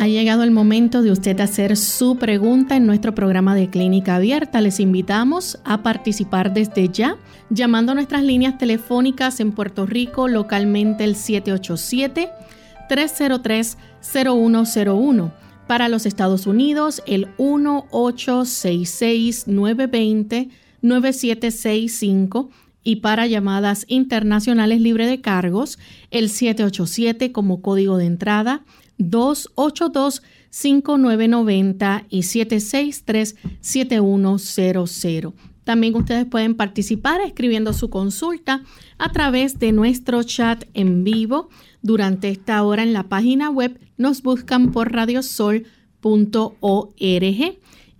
Ha llegado el momento de usted hacer su pregunta en nuestro programa de clínica abierta. Les invitamos a participar desde ya llamando a nuestras líneas telefónicas en Puerto Rico localmente el 787-303-0101. Para los Estados Unidos el 1866-920-9765 y para llamadas internacionales libre de cargos el 787 como código de entrada 282-5990 y 763-7100. También ustedes pueden participar escribiendo su consulta a través de nuestro chat en vivo. Durante esta hora en la página web nos buscan por radiosol.org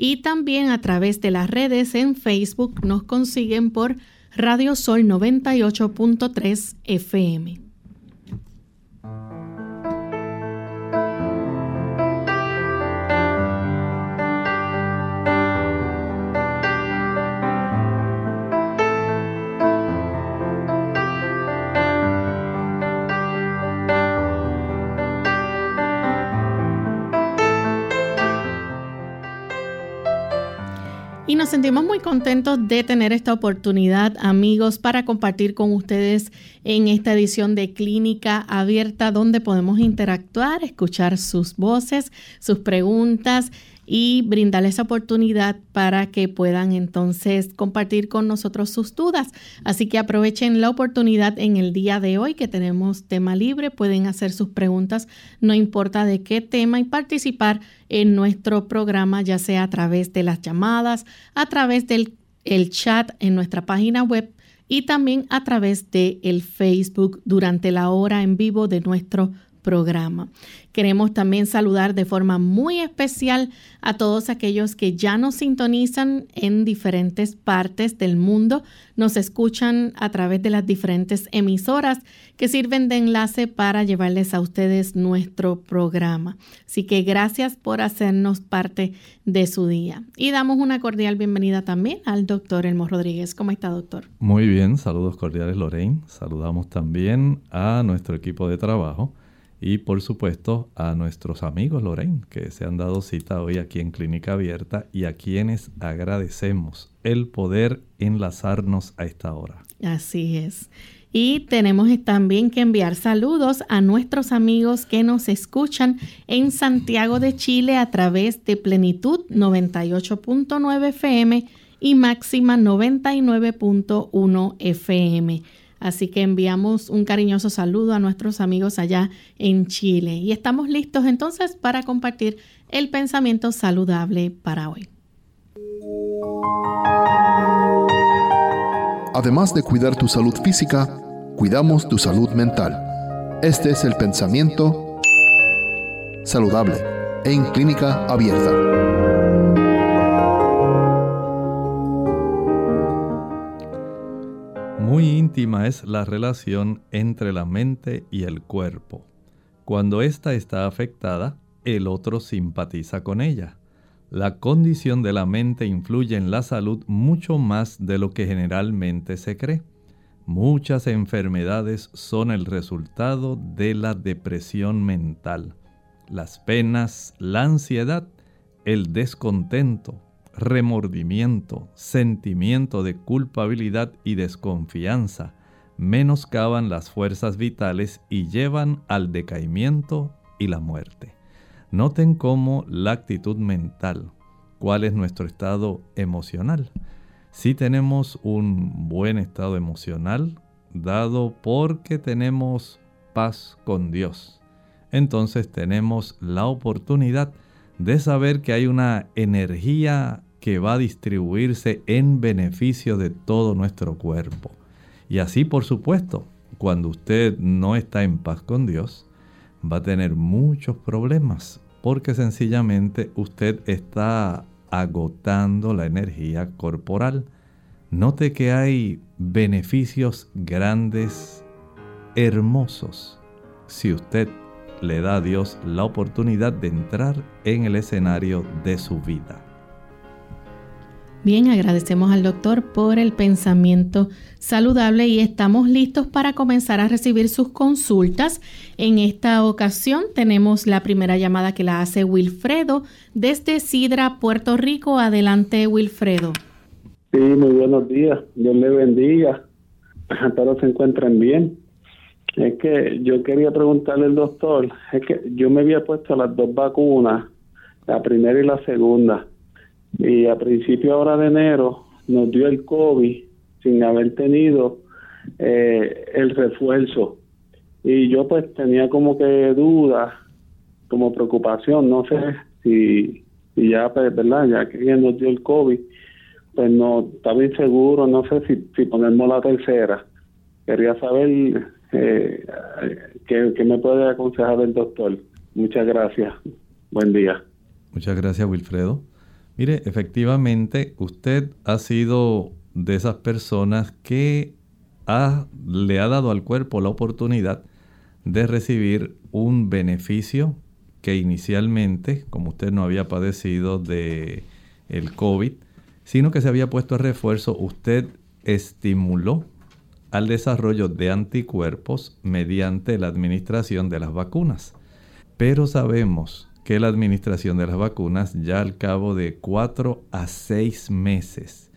y también a través de las redes en Facebook nos consiguen por Radiosol 98.3 FM. Sentimos muy contentos de tener esta oportunidad, amigos, para compartir con ustedes en esta edición de Clínica Abierta, donde podemos interactuar, escuchar sus voces, sus preguntas y brindarles oportunidad para que puedan entonces compartir con nosotros sus dudas. Así que aprovechen la oportunidad en el día de hoy que tenemos tema libre, pueden hacer sus preguntas, no importa de qué tema y participar en nuestro programa, ya sea a través de las llamadas, a través del el chat en nuestra página web y también a través de el Facebook durante la hora en vivo de nuestro programa. Queremos también saludar de forma muy especial a todos aquellos que ya nos sintonizan en diferentes partes del mundo, nos escuchan a través de las diferentes emisoras que sirven de enlace para llevarles a ustedes nuestro programa. Así que gracias por hacernos parte de su día. Y damos una cordial bienvenida también al doctor Elmo Rodríguez. ¿Cómo está, doctor? Muy bien, saludos cordiales, Lorraine. Saludamos también a nuestro equipo de trabajo y por supuesto a nuestros amigos Lorraine que se han dado cita hoy aquí en Clínica Abierta y a quienes agradecemos el poder enlazarnos a esta hora. Así es. Y tenemos también que enviar saludos a nuestros amigos que nos escuchan en Santiago de Chile a través de Plenitud 98.9 FM y Máxima 99.1 FM. Así que enviamos un cariñoso saludo a nuestros amigos allá en Chile. Y estamos listos entonces para compartir el pensamiento saludable para hoy. Además de cuidar tu salud física, cuidamos tu salud mental. Este es el pensamiento saludable en clínica abierta. Muy íntima es la relación entre la mente y el cuerpo. Cuando ésta está afectada, el otro simpatiza con ella. La condición de la mente influye en la salud mucho más de lo que generalmente se cree. Muchas enfermedades son el resultado de la depresión mental. Las penas, la ansiedad, el descontento, remordimiento, sentimiento de culpabilidad y desconfianza menoscaban las fuerzas vitales y llevan al decaimiento y la muerte. Noten cómo la actitud mental, cuál es nuestro estado emocional. Si tenemos un buen estado emocional, dado porque tenemos paz con Dios, entonces tenemos la oportunidad de saber que hay una energía que va a distribuirse en beneficio de todo nuestro cuerpo. Y así, por supuesto, cuando usted no está en paz con Dios, va a tener muchos problemas porque sencillamente usted está agotando la energía corporal. Note que hay beneficios grandes, hermosos, si usted le da a Dios la oportunidad de entrar en el escenario de su vida. Bien, agradecemos al doctor por el pensamiento saludable y estamos listos para comenzar a recibir sus consultas. En esta ocasión tenemos la primera llamada que la hace Wilfredo desde Sidra, Puerto Rico. Adelante, Wilfredo. Sí, muy buenos días. Dios le bendiga. Espero se encuentren bien. Es que yo quería preguntarle al doctor, es que yo me había puesto las dos vacunas, la primera y la segunda y a principio ahora de enero nos dio el COVID sin haber tenido eh, el refuerzo. Y yo pues tenía como que dudas, como preocupación, no sé si, ya, pues, ¿verdad? Ya que nos dio el COVID, pues no estaba inseguro, no sé si, si ponemos la tercera. Quería saber qué me puede aconsejar el doctor. Muchas gracias. Buen día. Muchas gracias, Wilfredo. Mire, efectivamente, usted ha sido de esas personas que le ha dado al cuerpo la oportunidad de recibir un beneficio que inicialmente, como usted no había padecido de el COVID, sino que se había puesto a refuerzo, usted estimuló al desarrollo de anticuerpos mediante la administración de las vacunas. Pero sabemos que la administración de las vacunas ya al cabo de 4 a 6 meses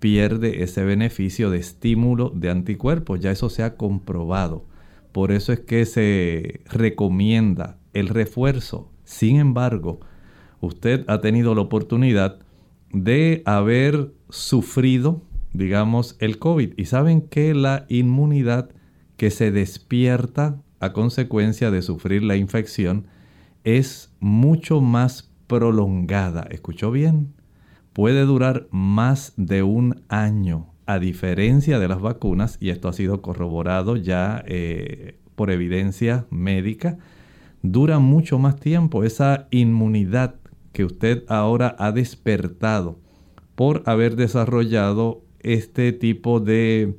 pierde ese beneficio de estímulo de anticuerpos. Ya eso se ha comprobado. Por eso es que se recomienda el refuerzo. Sin embargo, usted ha tenido la oportunidad de haber sufrido, digamos, el COVID. Y saben que la inmunidad que se despierta a consecuencia de sufrir la infección es mucho más prolongada. ¿Escuchó bien? Puede durar más de un año, a diferencia de las vacunas, y esto ha sido corroborado ya eh, por evidencia médica, dura mucho más tiempo esa inmunidad que usted ahora ha despertado por haber desarrollado este tipo de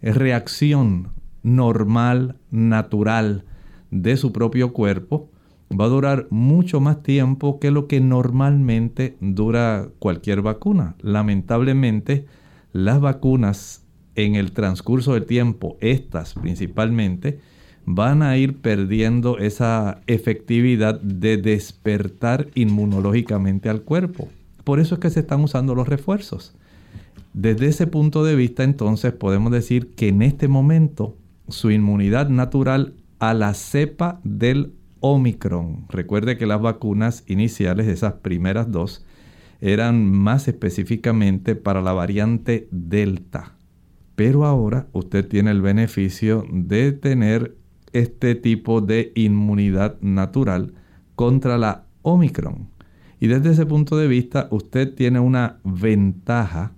reacción normal, natural de su propio cuerpo va a durar mucho más tiempo que lo que normalmente dura cualquier vacuna. Lamentablemente, las vacunas en el transcurso del tiempo, estas principalmente, van a ir perdiendo esa efectividad de despertar inmunológicamente al cuerpo. Por eso es que se están usando los refuerzos. Desde ese punto de vista, entonces, podemos decir que en este momento su inmunidad natural a la cepa del Omicron. Recuerde que las vacunas iniciales, esas primeras dos, eran más específicamente para la variante Delta. Pero ahora usted tiene el beneficio de tener este tipo de inmunidad natural contra la Omicron. Y desde ese punto de vista usted tiene una ventaja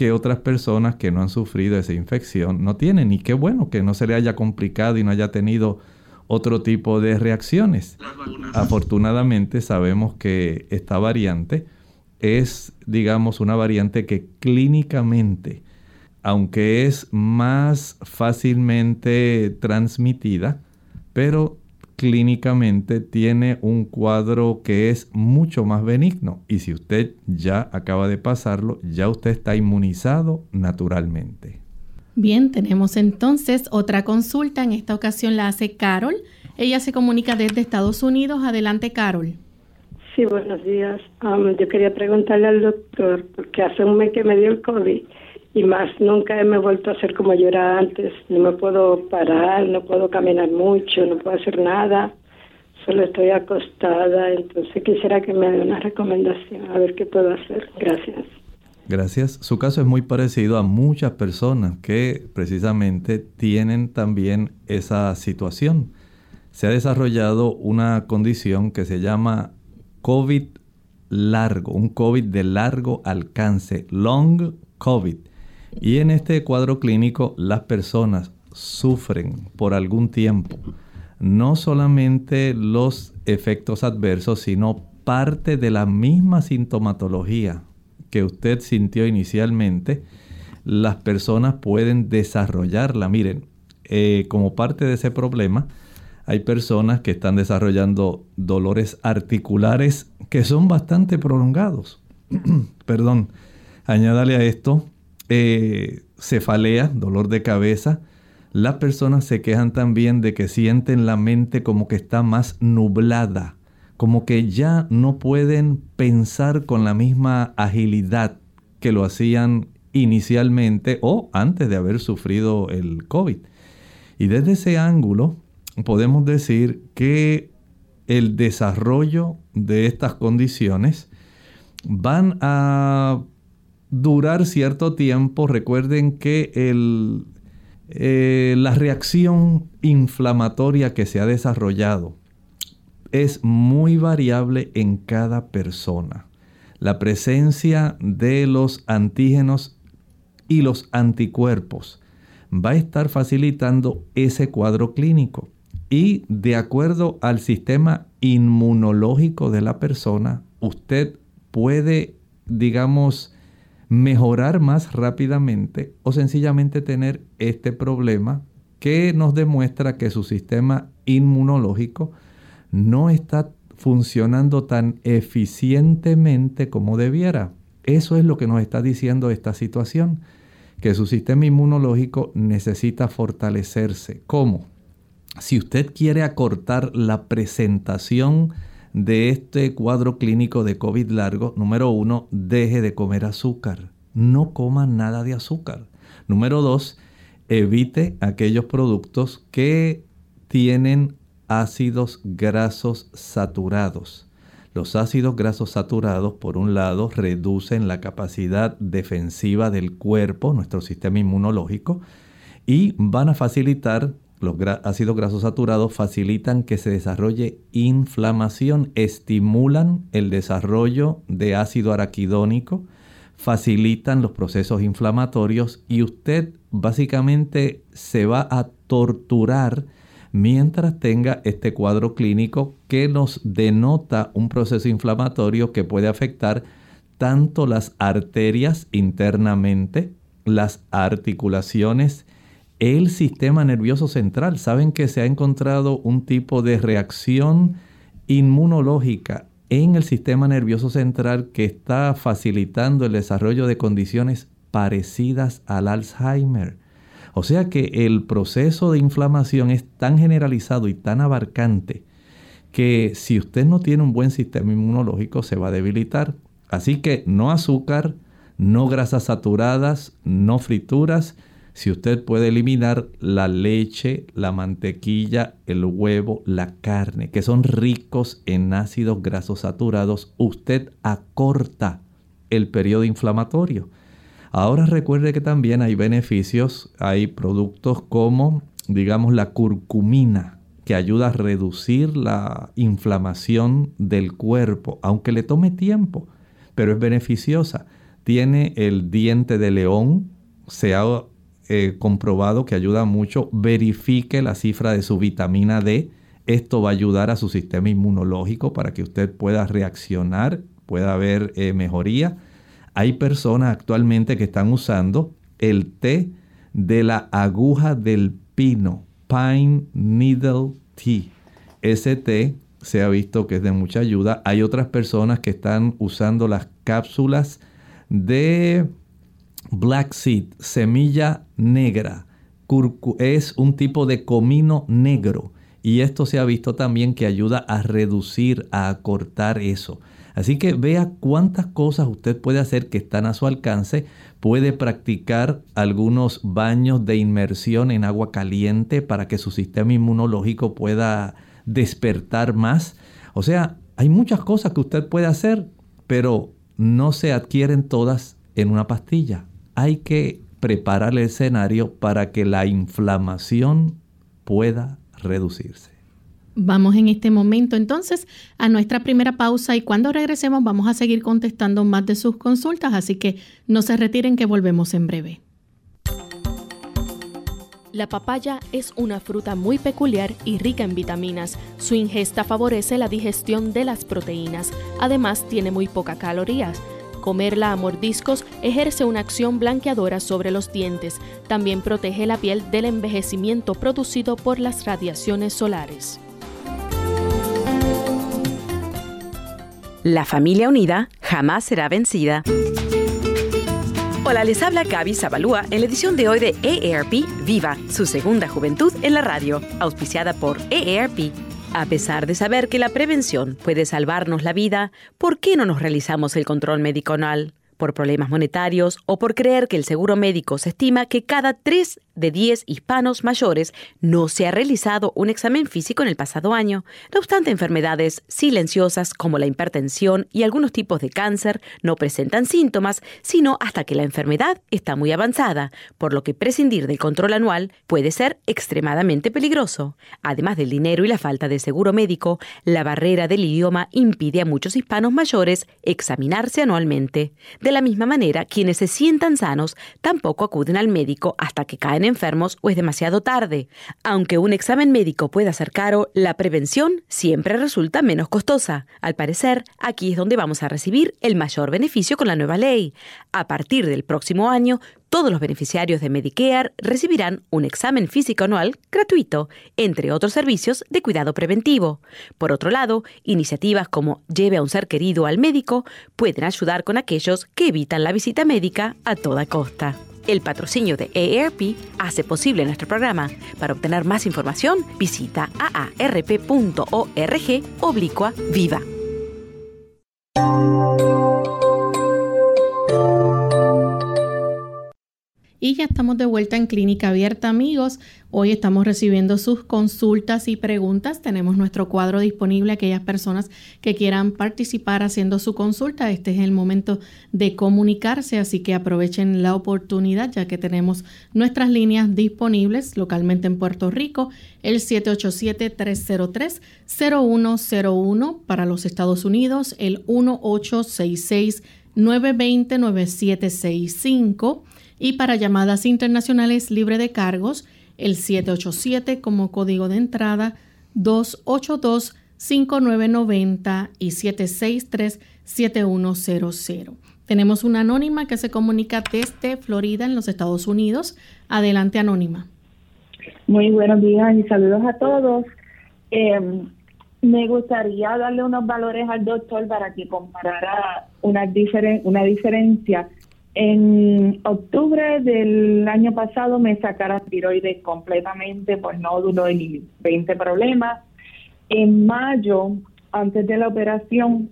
que otras personas que no han sufrido esa infección no tienen. Y qué bueno que no se le haya complicado y no haya tenido otro tipo de reacciones. Afortunadamente sabemos que esta variante es, digamos, una variante que clínicamente, aunque es más fácilmente transmitida, pero clínicamente tiene un cuadro que es mucho más benigno. Y si usted ya acaba de pasarlo, ya usted está inmunizado naturalmente. Bien, tenemos entonces otra consulta. En esta ocasión la hace Carol. Ella se comunica desde Estados Unidos. Adelante, Carol. Sí, buenos días. Um, yo quería preguntarle al doctor, porque hace un mes que me dio el COVID y más nunca me he vuelto a hacer como yo era antes. No me puedo parar, no puedo caminar mucho, no puedo hacer nada. Solo estoy acostada. Entonces quisiera que me dé una recomendación, a ver qué puedo hacer. Gracias. Gracias. Su caso es muy parecido a muchas personas que precisamente tienen también esa situación. Se ha desarrollado una condición que se llama COVID largo, un COVID de largo alcance, long COVID. Y en este cuadro clínico las personas sufren por algún tiempo no solamente los efectos adversos, sino parte de la misma sintomatología que usted sintió inicialmente, las personas pueden desarrollarla. Miren, eh, como parte de ese problema, hay personas que están desarrollando dolores articulares que son bastante prolongados. Perdón, añádale a esto cefalea, dolor de cabeza. Las personas se quejan también de que sienten la mente como que está más nublada, como que ya no pueden pensar con la misma agilidad que lo hacían inicialmente o antes de haber sufrido el COVID. Y desde ese ángulo podemos decir que el desarrollo de estas condiciones van a durar cierto tiempo. Recuerden que el, eh, la reacción inflamatoria que se ha desarrollado es muy variable en cada persona. La presencia de los antígenos y los anticuerpos va a estar facilitando ese cuadro clínico. Y de acuerdo al sistema inmunológico de la persona, usted puede, digamos, mejorar más rápidamente o sencillamente tener este problema que nos demuestra que su sistema inmunológico no está funcionando tan eficientemente como debiera. Eso es lo que nos está diciendo esta situación, que su sistema inmunológico necesita fortalecerse. ¿Cómo? Si usted quiere acortar la presentación de este cuadro clínico de COVID largo, número uno, deje de comer azúcar. No coma nada de azúcar. Número dos, evite aquellos productos que tienen ácidos grasos saturados. Los ácidos grasos saturados, por un lado, reducen la capacidad defensiva del cuerpo, nuestro sistema inmunológico, y van a facilitar los ácidos grasos saturados facilitan que se desarrolle inflamación, estimulan el desarrollo de ácido araquidónico, facilitan los procesos inflamatorios y usted básicamente se va a torturar mientras tenga este cuadro clínico que nos denota un proceso inflamatorio que puede afectar tanto las arterias internamente, las articulaciones, el sistema nervioso central. Saben que se ha encontrado un tipo de reacción inmunológica en el sistema nervioso central que está facilitando el desarrollo de condiciones parecidas al Alzheimer. O sea que el proceso de inflamación es tan generalizado y tan abarcante que si usted no tiene un buen sistema inmunológico se va a debilitar. Así que no azúcar, no grasas saturadas, no frituras, si usted puede eliminar la leche, la mantequilla, el huevo, la carne, que son ricos en ácidos grasos saturados, usted acorta el periodo inflamatorio. Ahora recuerde que también hay beneficios, hay productos como, digamos, la curcumina, que ayuda a reducir la inflamación del cuerpo, aunque le tome tiempo, pero es beneficiosa. Tiene el diente de león, se ha eh, comprobado que ayuda mucho. Verifique la cifra de su vitamina D. Esto va a ayudar a su sistema inmunológico para que usted pueda reaccionar, pueda haber eh, mejoría. Hay personas actualmente que están usando el té de la aguja del pino, Pine Needle Tea. Ese té se ha visto que es de mucha ayuda. Hay otras personas que están usando las cápsulas de Black seed, semilla negra, es un tipo de comino negro y esto se ha visto también que ayuda a reducir, a acortar eso. Así que vea cuántas cosas usted puede hacer que están a su alcance. Puede practicar algunos baños de inmersión en agua caliente para que su sistema inmunológico pueda despertar más. O sea, hay muchas cosas que usted puede hacer, pero no se adquieren todas en una pastilla hay que preparar el escenario para que la inflamación pueda reducirse. Vamos en este momento entonces a nuestra primera pausa y cuando regresemos vamos a seguir contestando más de sus consultas, así que no se retiren que volvemos en breve. La papaya es una fruta muy peculiar y rica en vitaminas. Su ingesta favorece la digestión de las proteínas. Además, tiene muy poca calorías. Comerla a mordiscos ejerce una acción blanqueadora sobre los dientes. También protege la piel del envejecimiento producido por las radiaciones solares. La familia unida jamás será vencida. Hola, les habla Gaby Zabalúa en la edición de hoy de EARP Viva, su segunda juventud en la radio, auspiciada por EARP. A pesar de saber que la prevención puede salvarnos la vida, ¿por qué no nos realizamos el control médico? ¿Por problemas monetarios o por creer que el seguro médico se estima que cada 3 de 10 hispanos mayores no se ha realizado un examen físico en el pasado año. No obstante, enfermedades silenciosas como la hipertensión y algunos tipos de cáncer no presentan síntomas, sino hasta que la enfermedad está muy avanzada, por lo que prescindir del control anual puede ser extremadamente peligroso. Además del dinero y la falta de seguro médico, la barrera del idioma impide a muchos hispanos mayores examinarse anualmente. De la misma manera, quienes se sientan sanos tampoco acuden al médico hasta que caen enfermos o es demasiado tarde. Aunque un examen médico pueda ser caro, la prevención siempre resulta menos costosa. Al parecer, aquí es donde vamos a recibir el mayor beneficio con la nueva ley. A partir del próximo año, todos los beneficiarios de Medicare recibirán un examen físico anual gratuito, entre otros servicios de cuidado preventivo. Por otro lado, iniciativas como Lleve a un ser querido al médico pueden ayudar con aquellos que evitan la visita médica a toda costa. El patrocinio de AARP hace posible nuestro programa. Para obtener más información, visita aarp.org oblicua viva. Y ya estamos de vuelta en Clínica Abierta, amigos. Hoy estamos recibiendo sus consultas y preguntas. Tenemos nuestro cuadro disponible a aquellas personas que quieran participar haciendo su consulta. Este es el momento de comunicarse, así que aprovechen la oportunidad ya que tenemos nuestras líneas disponibles localmente en Puerto Rico, el 787-303-0101 para los Estados Unidos, el 1866 920 9765 y para llamadas internacionales libre de cargos, el 787 como código de entrada 282-5990 y 763-7100. Tenemos una anónima que se comunica desde Florida en los Estados Unidos. Adelante, anónima. Muy buenos días y saludos a todos. Em, me gustaría darle unos valores al doctor para que comparara una, diferen una diferencia en octubre del año pasado me sacaron tiroides completamente por nódulo y 20 problemas. En mayo, antes de la operación,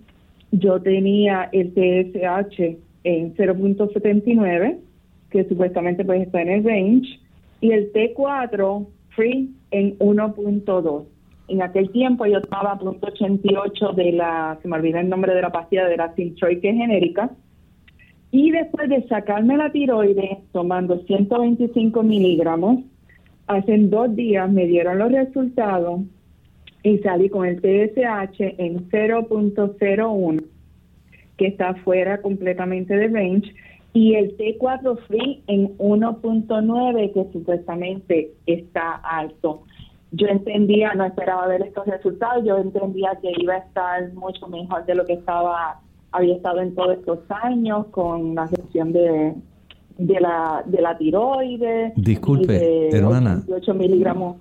yo tenía el TSH en 0.79, que supuestamente puede estar en el range, y el T4 free en 1.2. En aquel tiempo yo tomaba .88 de la, se me olvida el nombre de la pastilla de la Sintroid, que es genérica, y después de sacarme la tiroides, tomando 125 miligramos, hace dos días me dieron los resultados y salí con el TSH en 0.01, que está fuera completamente de range, y el T4 free en 1.9, que supuestamente está alto. Yo entendía, no esperaba ver estos resultados, yo entendía que iba a estar mucho mejor de lo que estaba había estado en todos estos años con la gestión de, de, la, de la tiroides. Disculpe, hermana. miligramos.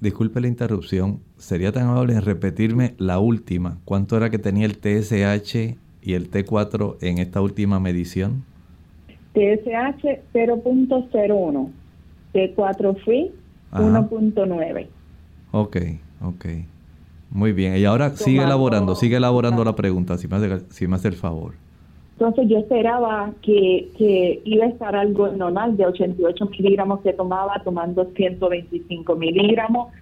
disculpe la interrupción. ¿Sería tan amable en repetirme la última? ¿Cuánto era que tenía el TSH y el T4 en esta última medición? TSH 0.01, T4 free 1.9. Ok, ok. Muy bien, y ahora sigue elaborando, sigue elaborando la pregunta, si me hace, si me hace el favor. Entonces yo esperaba que, que iba a estar algo normal de 88 miligramos que tomaba, tomando 125 miligramos.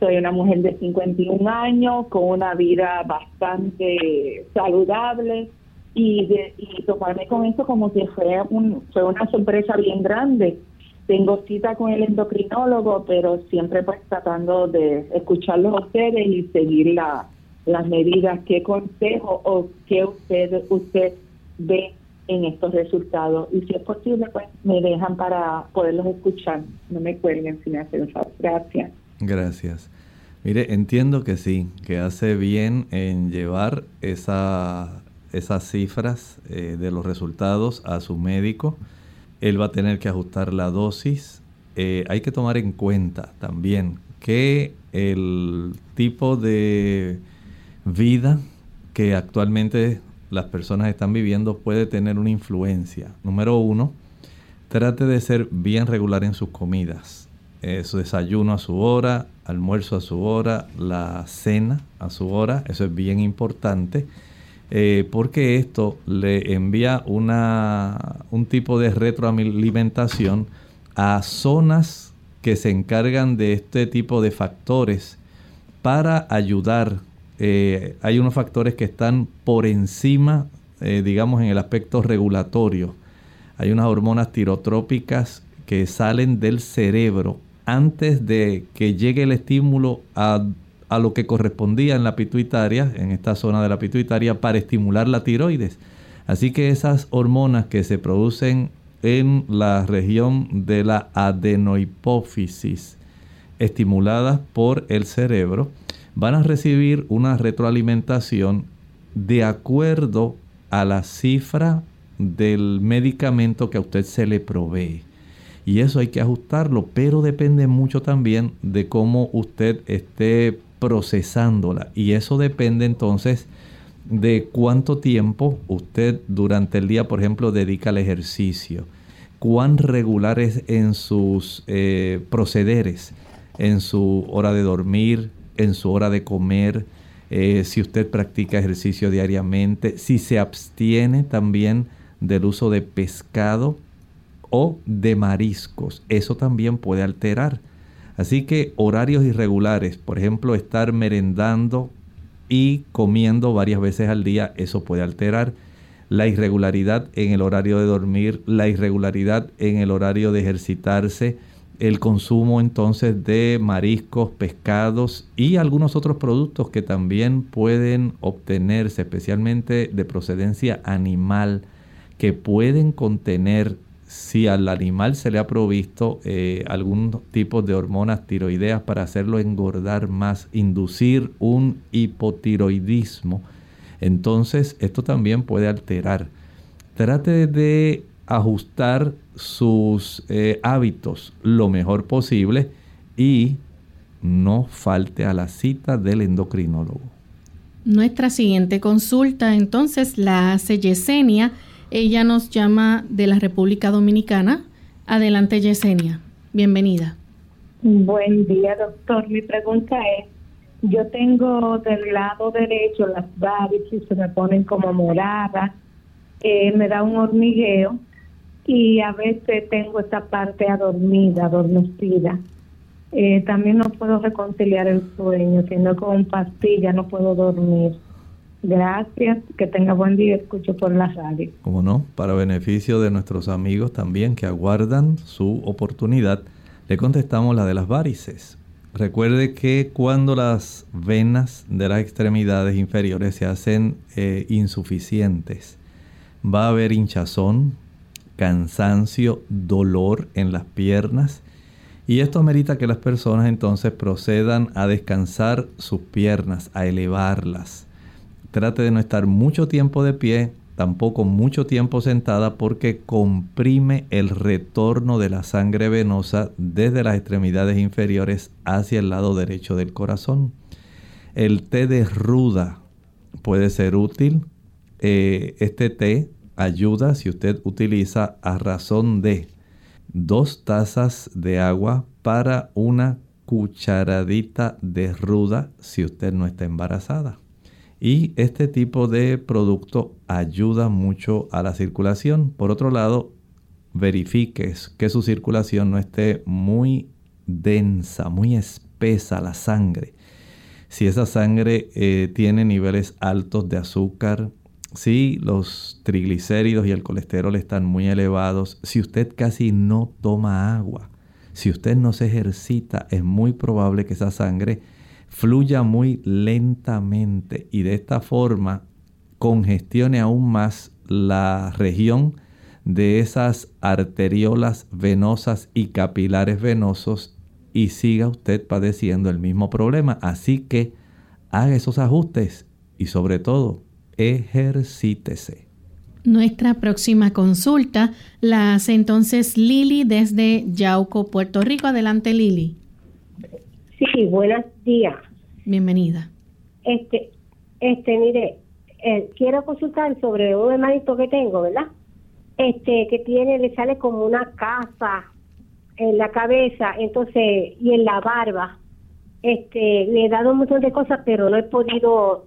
Soy una mujer de 51 años, con una vida bastante saludable y, de, y tomarme con eso como que fue, un, fue una sorpresa bien grande tengo cita con el endocrinólogo, pero siempre pues tratando de escucharlos a ustedes y seguir la, las medidas. ¿Qué consejo o qué usted, usted ve en estos resultados. Y si es posible, pues me dejan para poderlos escuchar. No me cuelguen si me hacen favor. Gracias. Gracias. Mire, entiendo que sí, que hace bien en llevar esa, esas cifras eh, de los resultados a su médico. Él va a tener que ajustar la dosis. Eh, hay que tomar en cuenta también que el tipo de vida que actualmente las personas están viviendo puede tener una influencia. Número uno, trate de ser bien regular en sus comidas. Eh, su desayuno a su hora, almuerzo a su hora, la cena a su hora, eso es bien importante. Eh, porque esto le envía una, un tipo de retroalimentación a zonas que se encargan de este tipo de factores para ayudar eh, hay unos factores que están por encima, eh, digamos, en el aspecto regulatorio. Hay unas hormonas tirotrópicas que salen del cerebro antes de que llegue el estímulo a, a lo que correspondía en la pituitaria, en esta zona de la pituitaria, para estimular la tiroides. Así que esas hormonas que se producen en la región de la adenohipófisis, estimuladas por el cerebro, van a recibir una retroalimentación de acuerdo a la cifra del medicamento que a usted se le provee. Y eso hay que ajustarlo, pero depende mucho también de cómo usted esté procesándola. Y eso depende entonces de cuánto tiempo usted durante el día, por ejemplo, dedica al ejercicio. Cuán regular es en sus eh, procederes, en su hora de dormir, en su hora de comer, eh, si usted practica ejercicio diariamente, si se abstiene también del uso de pescado o de mariscos. Eso también puede alterar. Así que horarios irregulares, por ejemplo, estar merendando y comiendo varias veces al día, eso puede alterar. La irregularidad en el horario de dormir, la irregularidad en el horario de ejercitarse, el consumo entonces de mariscos, pescados y algunos otros productos que también pueden obtenerse, especialmente de procedencia animal, que pueden contener, si al animal se le ha provisto eh, algún tipo de hormonas tiroideas para hacerlo engordar más, inducir un hipotiroidismo, entonces esto también puede alterar. Trate de ajustar sus eh, hábitos lo mejor posible y no falte a la cita del endocrinólogo. Nuestra siguiente consulta entonces la hace Yesenia. Ella nos llama de la República Dominicana. Adelante Yesenia, bienvenida. Buen día doctor. Mi pregunta es, yo tengo del lado derecho las varices, se me ponen como moradas, eh, me da un hormigueo y a veces tengo esta parte adormida, adormecida. Eh, también no puedo reconciliar el sueño, sino con pastilla no puedo dormir. Gracias, que tenga buen día, escucho por la radio. Como no, para beneficio de nuestros amigos también que aguardan su oportunidad, le contestamos la de las varices. Recuerde que cuando las venas de las extremidades inferiores se hacen eh, insuficientes, va a haber hinchazón, cansancio, dolor en las piernas. Y esto amerita que las personas entonces procedan a descansar sus piernas, a elevarlas. Trate de no estar mucho tiempo de pie, tampoco mucho tiempo sentada porque comprime el retorno de la sangre venosa desde las extremidades inferiores hacia el lado derecho del corazón. El té de ruda puede ser útil. Eh, este té ayuda si usted utiliza a razón de dos tazas de agua para una cucharadita de ruda si usted no está embarazada. Y este tipo de producto ayuda mucho a la circulación. Por otro lado, verifique que su circulación no esté muy densa, muy espesa la sangre. Si esa sangre eh, tiene niveles altos de azúcar, si los triglicéridos y el colesterol están muy elevados, si usted casi no toma agua, si usted no se ejercita, es muy probable que esa sangre fluya muy lentamente y de esta forma congestione aún más la región de esas arteriolas venosas y capilares venosos y siga usted padeciendo el mismo problema. Así que haga esos ajustes y sobre todo ejercítese. Nuestra próxima consulta la hace entonces Lili desde Yauco, Puerto Rico. Adelante, Lili. Sí, buenos días. Bienvenida. Este, este, mire, eh, quiero consultar sobre un hermanito que tengo, ¿verdad? Este, que tiene, le sale como una casa en la cabeza, entonces, y en la barba. Este, le he dado un montón de cosas, pero no he podido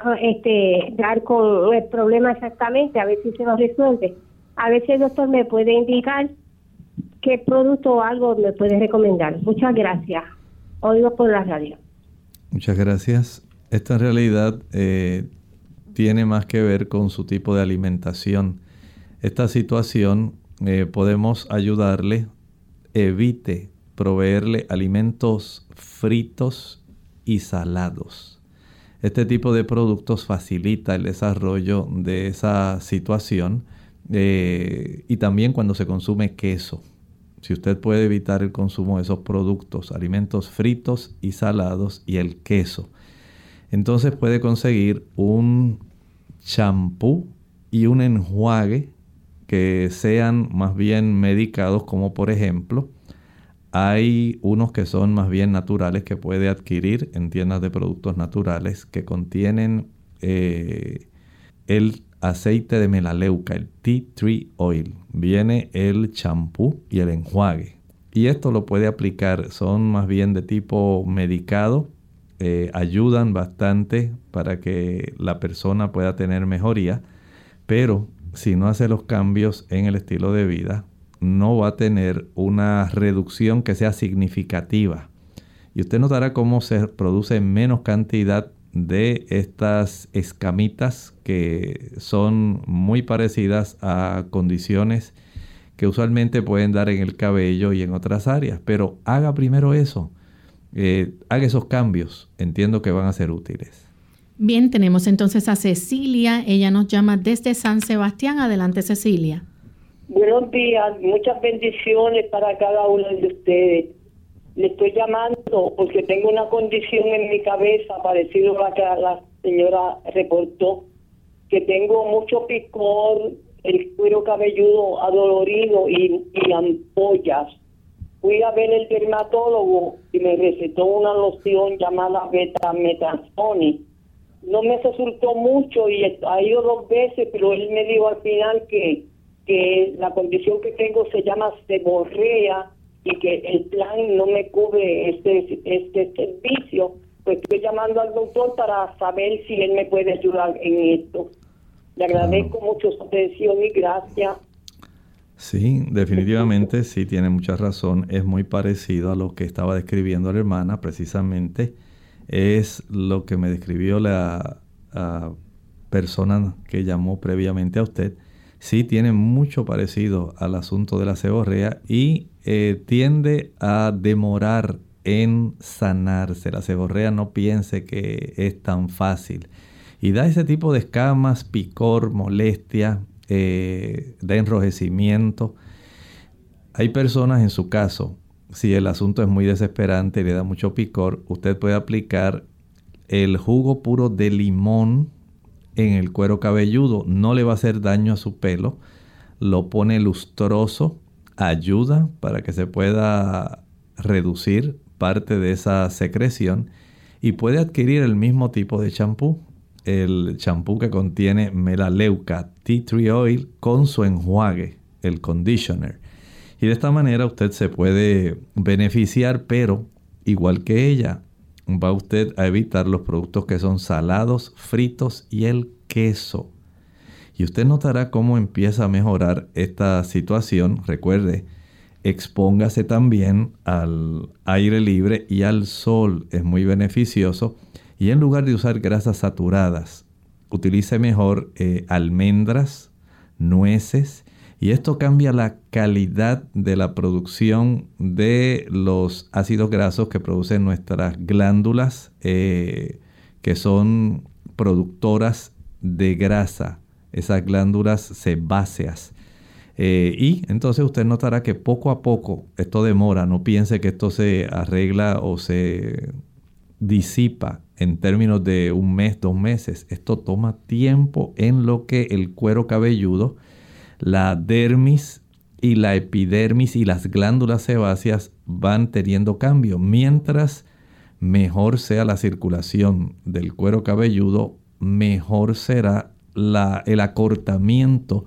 ah, este, dar con el problema exactamente, a ver si se lo resuelve. A ver si el doctor me puede indicar qué producto o algo me puede recomendar. Muchas gracias. Oigo por la radio. Muchas gracias. Esto en realidad eh, tiene más que ver con su tipo de alimentación. Esta situación eh, podemos ayudarle, evite proveerle alimentos fritos y salados. Este tipo de productos facilita el desarrollo de esa situación eh, y también cuando se consume queso. Si usted puede evitar el consumo de esos productos, alimentos fritos y salados y el queso, entonces puede conseguir un champú y un enjuague que sean más bien medicados, como por ejemplo, hay unos que son más bien naturales que puede adquirir en tiendas de productos naturales que contienen eh, el aceite de melaleuca, el tea tree oil. Viene el champú y el enjuague. Y esto lo puede aplicar, son más bien de tipo medicado, eh, ayudan bastante para que la persona pueda tener mejoría, pero si no hace los cambios en el estilo de vida, no va a tener una reducción que sea significativa. Y usted notará cómo se produce menos cantidad de estas escamitas que son muy parecidas a condiciones que usualmente pueden dar en el cabello y en otras áreas. Pero haga primero eso eh, haga esos cambios, entiendo que van a ser útiles. Bien, tenemos entonces a Cecilia, ella nos llama desde San Sebastián. Adelante, Cecilia. Buenos días, muchas bendiciones para cada uno de ustedes. Le estoy llamando porque tengo una condición en mi cabeza, parecido a la que la señora reportó, que tengo mucho picor, el cuero cabelludo adolorido y ampollas fui a ver el dermatólogo y me recetó una loción llamada betametasoni. No me resultó mucho y ha ido dos veces, pero él me dijo al final que, que la condición que tengo se llama seborrea y que el plan no me cubre este, este servicio. Pues estoy llamando al doctor para saber si él me puede ayudar en esto. Le agradezco mucho su atención y gracias. Sí, definitivamente sí tiene mucha razón. Es muy parecido a lo que estaba describiendo la hermana, precisamente. Es lo que me describió la persona que llamó previamente a usted. Sí tiene mucho parecido al asunto de la ceborrea y eh, tiende a demorar en sanarse. La ceborrea no piense que es tan fácil. Y da ese tipo de escamas, picor, molestia, eh, de enrojecimiento. Hay personas en su caso, si el asunto es muy desesperante y le da mucho picor, usted puede aplicar el jugo puro de limón en el cuero cabelludo. No le va a hacer daño a su pelo. Lo pone lustroso, ayuda para que se pueda reducir parte de esa secreción y puede adquirir el mismo tipo de champú el champú que contiene melaleuca tea tree oil con su enjuague, el conditioner. Y de esta manera usted se puede beneficiar, pero igual que ella, va usted a evitar los productos que son salados, fritos y el queso. Y usted notará cómo empieza a mejorar esta situación. Recuerde, expóngase también al aire libre y al sol. Es muy beneficioso y en lugar de usar grasas saturadas, utilice mejor eh, almendras, nueces, y esto cambia la calidad de la producción de los ácidos grasos que producen nuestras glándulas, eh, que son productoras de grasa esas glándulas sebáceas. Eh, y entonces usted notará que poco a poco esto demora, no piense que esto se arregla o se disipa en términos de un mes, dos meses. Esto toma tiempo en lo que el cuero cabelludo, la dermis y la epidermis y las glándulas sebáceas van teniendo cambio. Mientras mejor sea la circulación del cuero cabelludo, mejor será la, el acortamiento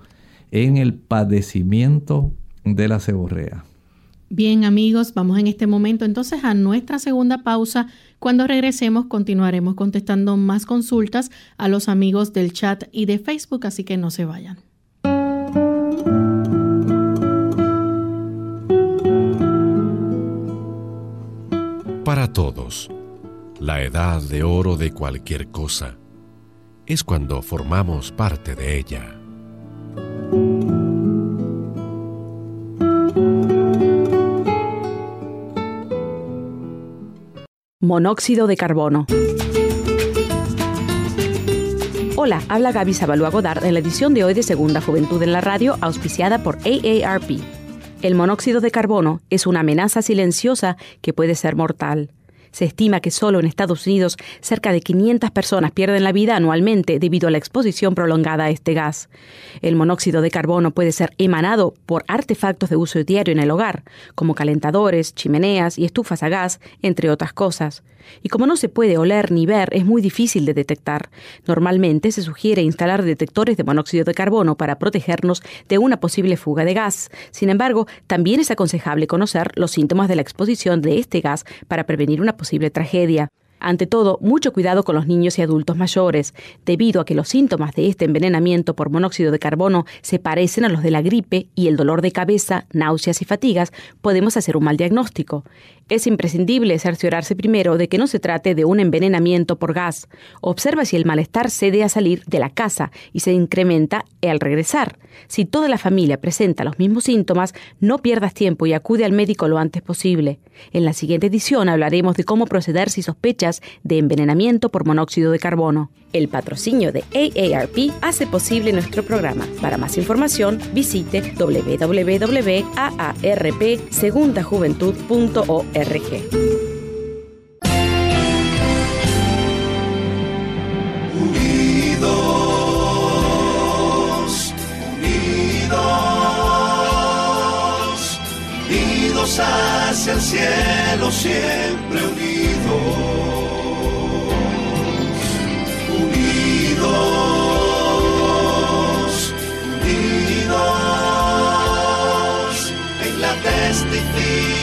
en el padecimiento de la seborrea. Bien amigos, vamos en este momento entonces a nuestra segunda pausa. Cuando regresemos continuaremos contestando más consultas a los amigos del chat y de Facebook, así que no se vayan. Para todos, la edad de oro de cualquier cosa es cuando formamos parte de ella. Monóxido de carbono. Hola, habla Gaby Zabalúa Godard en la edición de hoy de Segunda Juventud en la Radio, auspiciada por AARP. El monóxido de carbono es una amenaza silenciosa que puede ser mortal. Se estima que solo en Estados Unidos cerca de 500 personas pierden la vida anualmente debido a la exposición prolongada a este gas. El monóxido de carbono puede ser emanado por artefactos de uso diario en el hogar, como calentadores, chimeneas y estufas a gas, entre otras cosas. Y como no se puede oler ni ver, es muy difícil de detectar. Normalmente se sugiere instalar detectores de monóxido de carbono para protegernos de una posible fuga de gas. Sin embargo, también es aconsejable conocer los síntomas de la exposición de este gas para prevenir una tragedia. Ante todo, mucho cuidado con los niños y adultos mayores, debido a que los síntomas de este envenenamiento por monóxido de carbono se parecen a los de la gripe y el dolor de cabeza, náuseas y fatigas, podemos hacer un mal diagnóstico. Es imprescindible cerciorarse primero de que no se trate de un envenenamiento por gas. Observa si el malestar cede a salir de la casa y se incrementa al regresar. Si toda la familia presenta los mismos síntomas, no pierdas tiempo y acude al médico lo antes posible. En la siguiente edición hablaremos de cómo proceder si sospechas de envenenamiento por monóxido de carbono. El patrocinio de AARP hace posible nuestro programa. Para más información, visite www.aarpsegundajuventud.org. Unidos, unidos, unidos hacia el cielo, siempre unidos. unidos, unidos en la testificación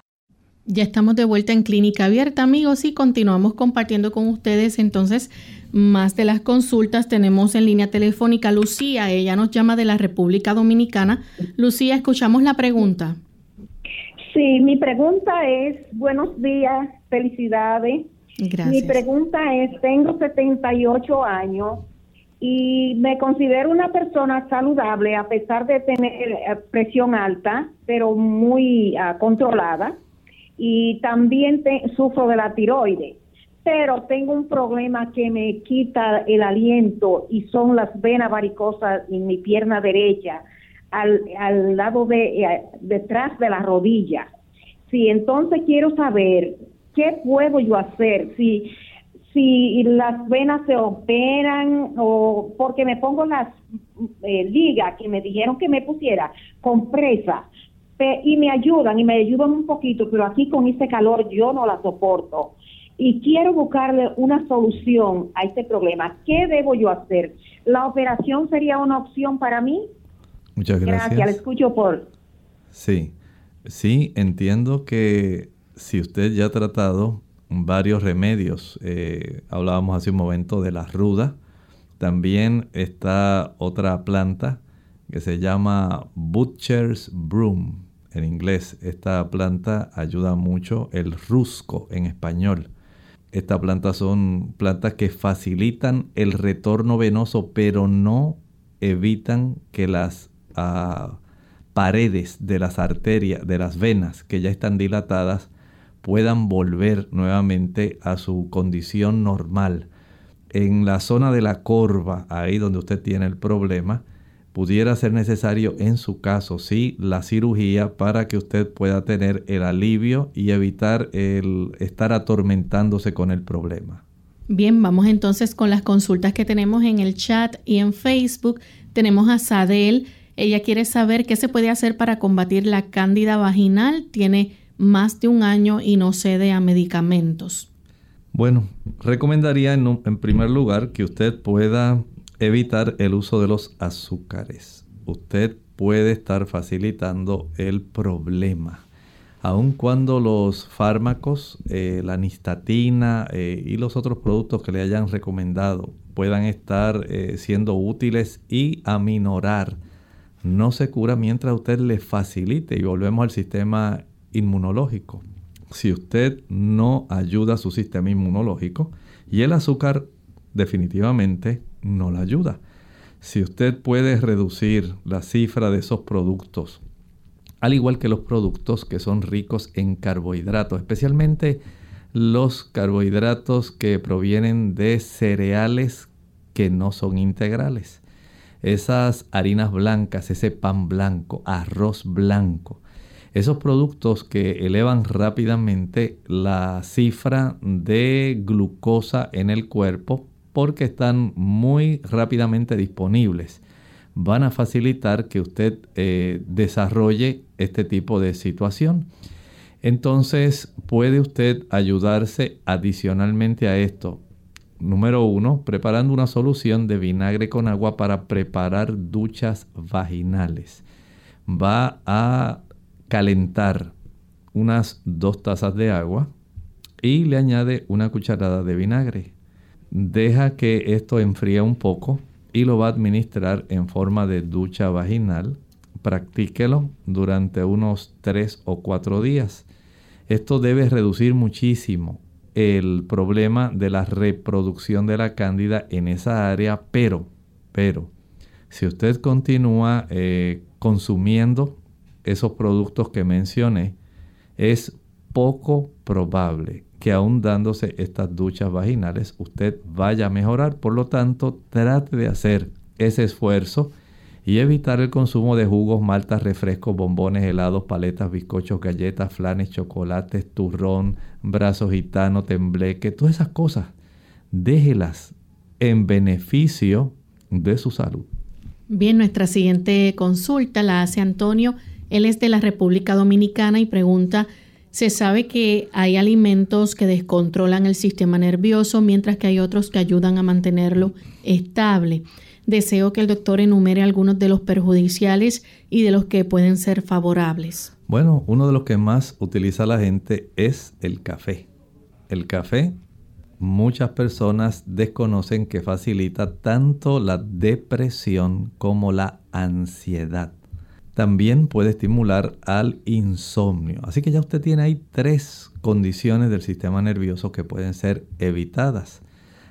Ya estamos de vuelta en Clínica Abierta, amigos, y continuamos compartiendo con ustedes entonces más de las consultas. Tenemos en línea telefónica Lucía, ella nos llama de la República Dominicana. Lucía, escuchamos la pregunta. Sí, mi pregunta es, buenos días, felicidades. Gracias. Mi pregunta es, tengo 78 años y me considero una persona saludable a pesar de tener eh, presión alta, pero muy ah, controlada. Y también sufro de la tiroides, pero tengo un problema que me quita el aliento y son las venas varicosas en mi pierna derecha, al, al lado de eh, detrás de la rodilla. Sí, entonces quiero saber qué puedo yo hacer si si las venas se operan o porque me pongo las eh, ligas que me dijeron que me pusiera compresa y me ayudan y me ayudan un poquito, pero aquí con este calor yo no la soporto y quiero buscarle una solución a este problema. ¿Qué debo yo hacer? ¿La operación sería una opción para mí? Muchas gracias. Gracias, le escucho por. Sí, sí, entiendo que si usted ya ha tratado varios remedios. Eh, hablábamos hace un momento de la ruda. También está otra planta que se llama Butcher's Broom. En inglés. Esta planta ayuda mucho, el rusco en español. Estas plantas son plantas que facilitan el retorno venoso, pero no evitan que las ah, paredes de las arterias, de las venas que ya están dilatadas, puedan volver nuevamente a su condición normal. En la zona de la corva, ahí donde usted tiene el problema, pudiera ser necesario en su caso, sí, la cirugía para que usted pueda tener el alivio y evitar el estar atormentándose con el problema. Bien, vamos entonces con las consultas que tenemos en el chat y en Facebook. Tenemos a Sadel. Ella quiere saber qué se puede hacer para combatir la cándida vaginal. Tiene más de un año y no cede a medicamentos. Bueno, recomendaría en, en primer lugar que usted pueda evitar el uso de los azúcares. Usted puede estar facilitando el problema. Aun cuando los fármacos, eh, la nistatina eh, y los otros productos que le hayan recomendado puedan estar eh, siendo útiles y aminorar, no se cura mientras usted le facilite y volvemos al sistema inmunológico. Si usted no ayuda a su sistema inmunológico y el azúcar definitivamente no la ayuda. Si usted puede reducir la cifra de esos productos, al igual que los productos que son ricos en carbohidratos, especialmente los carbohidratos que provienen de cereales que no son integrales. Esas harinas blancas, ese pan blanco, arroz blanco, esos productos que elevan rápidamente la cifra de glucosa en el cuerpo porque están muy rápidamente disponibles. Van a facilitar que usted eh, desarrolle este tipo de situación. Entonces puede usted ayudarse adicionalmente a esto. Número uno, preparando una solución de vinagre con agua para preparar duchas vaginales. Va a calentar unas dos tazas de agua y le añade una cucharada de vinagre deja que esto enfríe un poco y lo va a administrar en forma de ducha vaginal. Practíquelo durante unos 3 o 4 días. Esto debe reducir muchísimo el problema de la reproducción de la cándida en esa área, pero, pero, si usted continúa eh, consumiendo esos productos que mencioné, es poco probable que aún dándose estas duchas vaginales usted vaya a mejorar. Por lo tanto, trate de hacer ese esfuerzo y evitar el consumo de jugos, maltas, refrescos, bombones, helados, paletas, bizcochos, galletas, flanes, chocolates, turrón, brazo gitano, tembleque, todas esas cosas. Déjelas en beneficio de su salud. Bien, nuestra siguiente consulta la hace Antonio. Él es de la República Dominicana y pregunta se sabe que hay alimentos que descontrolan el sistema nervioso, mientras que hay otros que ayudan a mantenerlo estable. Deseo que el doctor enumere algunos de los perjudiciales y de los que pueden ser favorables. Bueno, uno de los que más utiliza la gente es el café. El café, muchas personas desconocen que facilita tanto la depresión como la ansiedad también puede estimular al insomnio. Así que ya usted tiene ahí tres condiciones del sistema nervioso que pueden ser evitadas.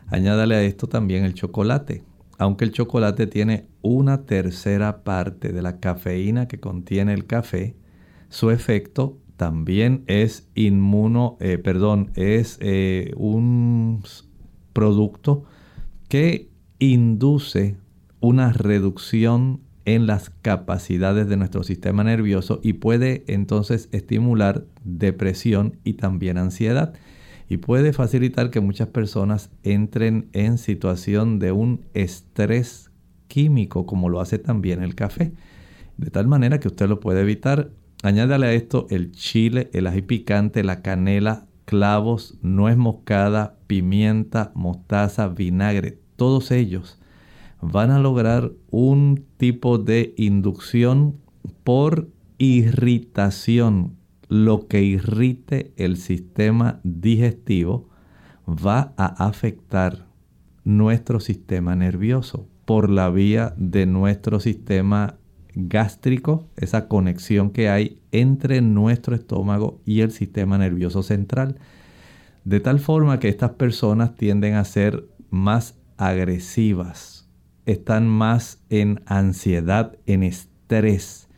Añádale a esto también el chocolate. Aunque el chocolate tiene una tercera parte de la cafeína que contiene el café, su efecto también es inmuno, eh, perdón, es eh, un producto que induce una reducción en las capacidades de nuestro sistema nervioso y puede entonces estimular depresión y también ansiedad y puede facilitar que muchas personas entren en situación de un estrés químico como lo hace también el café. De tal manera que usted lo puede evitar. Añádale a esto el chile, el ají picante, la canela, clavos, nuez moscada, pimienta, mostaza, vinagre, todos ellos van a lograr un tipo de inducción por irritación. Lo que irrite el sistema digestivo va a afectar nuestro sistema nervioso por la vía de nuestro sistema gástrico, esa conexión que hay entre nuestro estómago y el sistema nervioso central. De tal forma que estas personas tienden a ser más agresivas, están más en ansiedad, en estrés.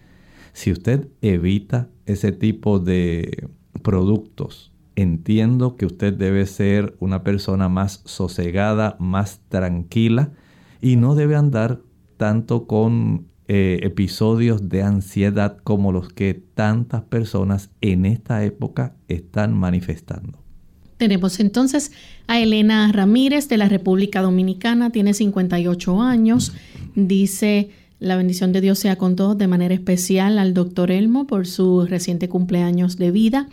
Si usted evita ese tipo de productos, entiendo que usted debe ser una persona más sosegada, más tranquila y no debe andar tanto con eh, episodios de ansiedad como los que tantas personas en esta época están manifestando. Tenemos entonces a Elena Ramírez de la República Dominicana, tiene 58 años, dice la bendición de Dios sea con todos, de manera especial al doctor Elmo por su reciente cumpleaños de vida.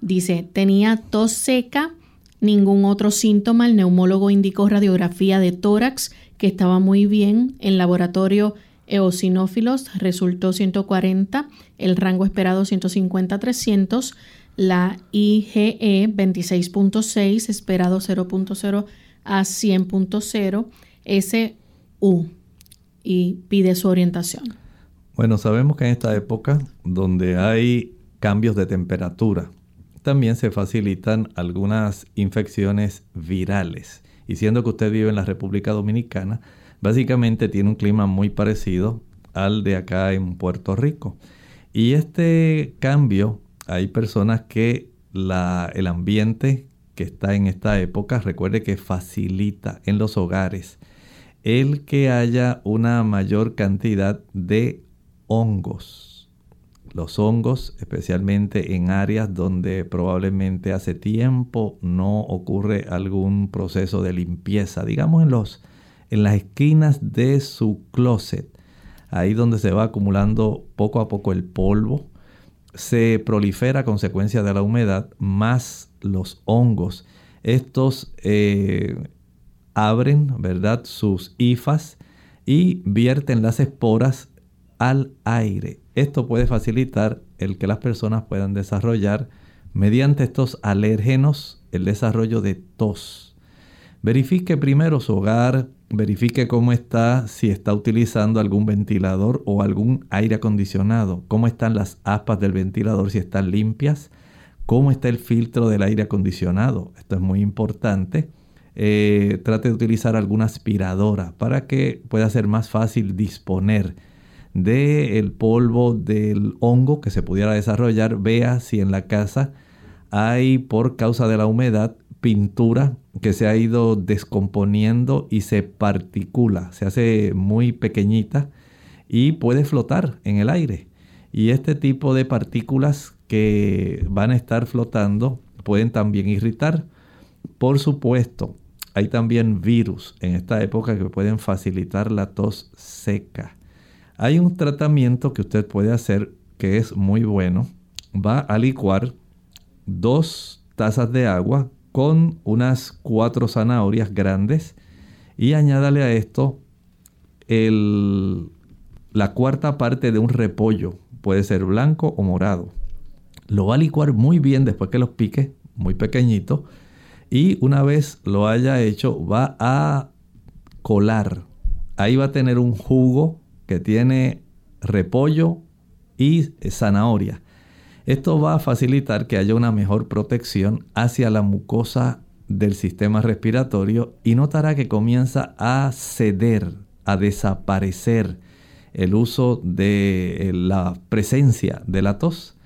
Dice, tenía tos seca, ningún otro síntoma, el neumólogo indicó radiografía de tórax que estaba muy bien, en laboratorio eosinófilos resultó 140, el rango esperado 150-300, la IgE 26.6, esperado 0.0 a 100.0, SU y pide su orientación. Bueno, sabemos que en esta época donde hay cambios de temperatura, también se facilitan algunas infecciones virales. Y siendo que usted vive en la República Dominicana, básicamente tiene un clima muy parecido al de acá en Puerto Rico. Y este cambio, hay personas que el ambiente que está en esta época, recuerde que facilita en los hogares el que haya una mayor cantidad de hongos. Los hongos, especialmente en áreas donde probablemente hace tiempo no ocurre algún proceso de limpieza, digamos en los en las esquinas de su closet, ahí donde se va acumulando poco a poco el polvo, se prolifera a consecuencia de la humedad, más los hongos. Estos eh, abren, ¿verdad?, sus hifas y vierten las esporas al aire. Esto puede facilitar el que las personas puedan desarrollar mediante estos alérgenos el desarrollo de tos. Verifique primero su hogar, verifique cómo está, si está utilizando algún ventilador o algún aire acondicionado, cómo están las aspas del ventilador, si están limpias, cómo está el filtro del aire acondicionado. Esto es muy importante. Eh, trate de utilizar alguna aspiradora para que pueda ser más fácil disponer del polvo del hongo que se pudiera desarrollar. Vea si en la casa hay por causa de la humedad pintura que se ha ido descomponiendo y se particula, se hace muy pequeñita y puede flotar en el aire. Y este tipo de partículas que van a estar flotando pueden también irritar. Por supuesto, hay también virus en esta época que pueden facilitar la tos seca. Hay un tratamiento que usted puede hacer que es muy bueno. Va a licuar dos tazas de agua con unas cuatro zanahorias grandes y añádale a esto la cuarta parte de un repollo, puede ser blanco o morado. Lo va a licuar muy bien después que los pique, muy pequeñito, y una vez lo haya hecho va a colar. Ahí va a tener un jugo que tiene repollo y zanahoria. Esto va a facilitar que haya una mejor protección hacia la mucosa del sistema respiratorio y notará que comienza a ceder, a desaparecer el uso de eh, la presencia de la tos.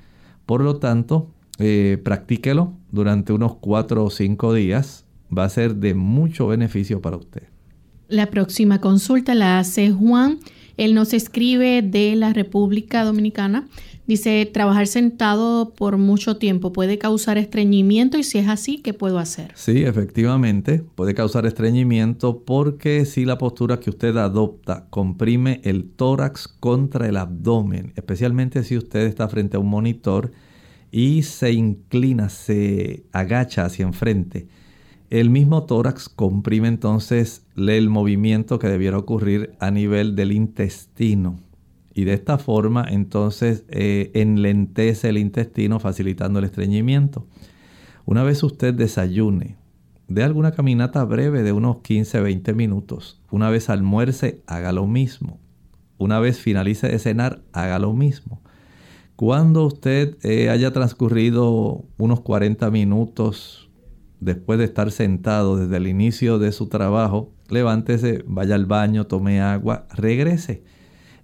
Por lo tanto, eh, practíquelo durante unos 4 o 5 días. Va a ser de mucho beneficio para usted. La próxima consulta la hace Juan. Él nos escribe de la República Dominicana. Dice, trabajar sentado por mucho tiempo puede causar estreñimiento y si es así, ¿qué puedo hacer? Sí, efectivamente, puede causar estreñimiento porque si la postura que usted adopta comprime el tórax contra el abdomen, especialmente si usted está frente a un monitor y se inclina, se agacha hacia enfrente. El mismo tórax comprime entonces el movimiento que debiera ocurrir a nivel del intestino y de esta forma entonces eh, enlentece el intestino facilitando el estreñimiento. Una vez usted desayune, de alguna caminata breve de unos 15-20 minutos. Una vez almuerce, haga lo mismo. una vez finalice de cenar, haga lo mismo. Cuando usted eh, haya transcurrido unos 40 minutos después de estar sentado desde el inicio de su trabajo, levántese, vaya al baño, tome agua, regrese.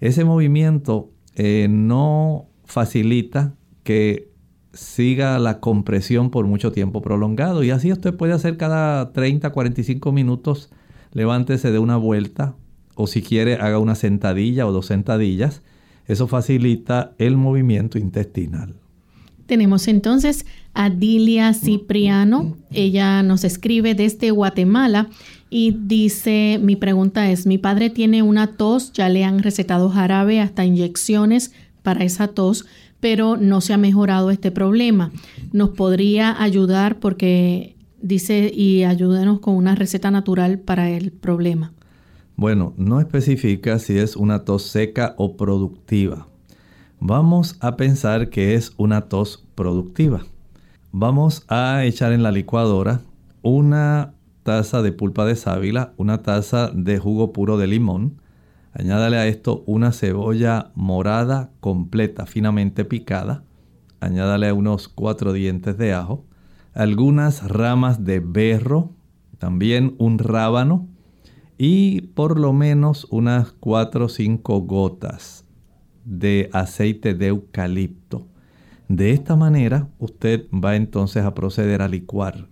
Ese movimiento eh, no facilita que siga la compresión por mucho tiempo prolongado y así usted puede hacer cada 30, 45 minutos, levántese de una vuelta o si quiere haga una sentadilla o dos sentadillas. Eso facilita el movimiento intestinal. Tenemos entonces a Dilia Cipriano. Ella nos escribe desde Guatemala y dice, mi pregunta es, mi padre tiene una tos, ya le han recetado jarabe hasta inyecciones para esa tos, pero no se ha mejorado este problema. ¿Nos podría ayudar porque dice y ayúdenos con una receta natural para el problema? Bueno, no especifica si es una tos seca o productiva. Vamos a pensar que es una tos productiva. Vamos a echar en la licuadora una taza de pulpa de sábila, una taza de jugo puro de limón. Añádale a esto una cebolla morada completa, finamente picada. Añádale unos cuatro dientes de ajo, algunas ramas de berro, también un rábano y por lo menos unas cuatro o cinco gotas de aceite de eucalipto. De esta manera usted va entonces a proceder a licuar.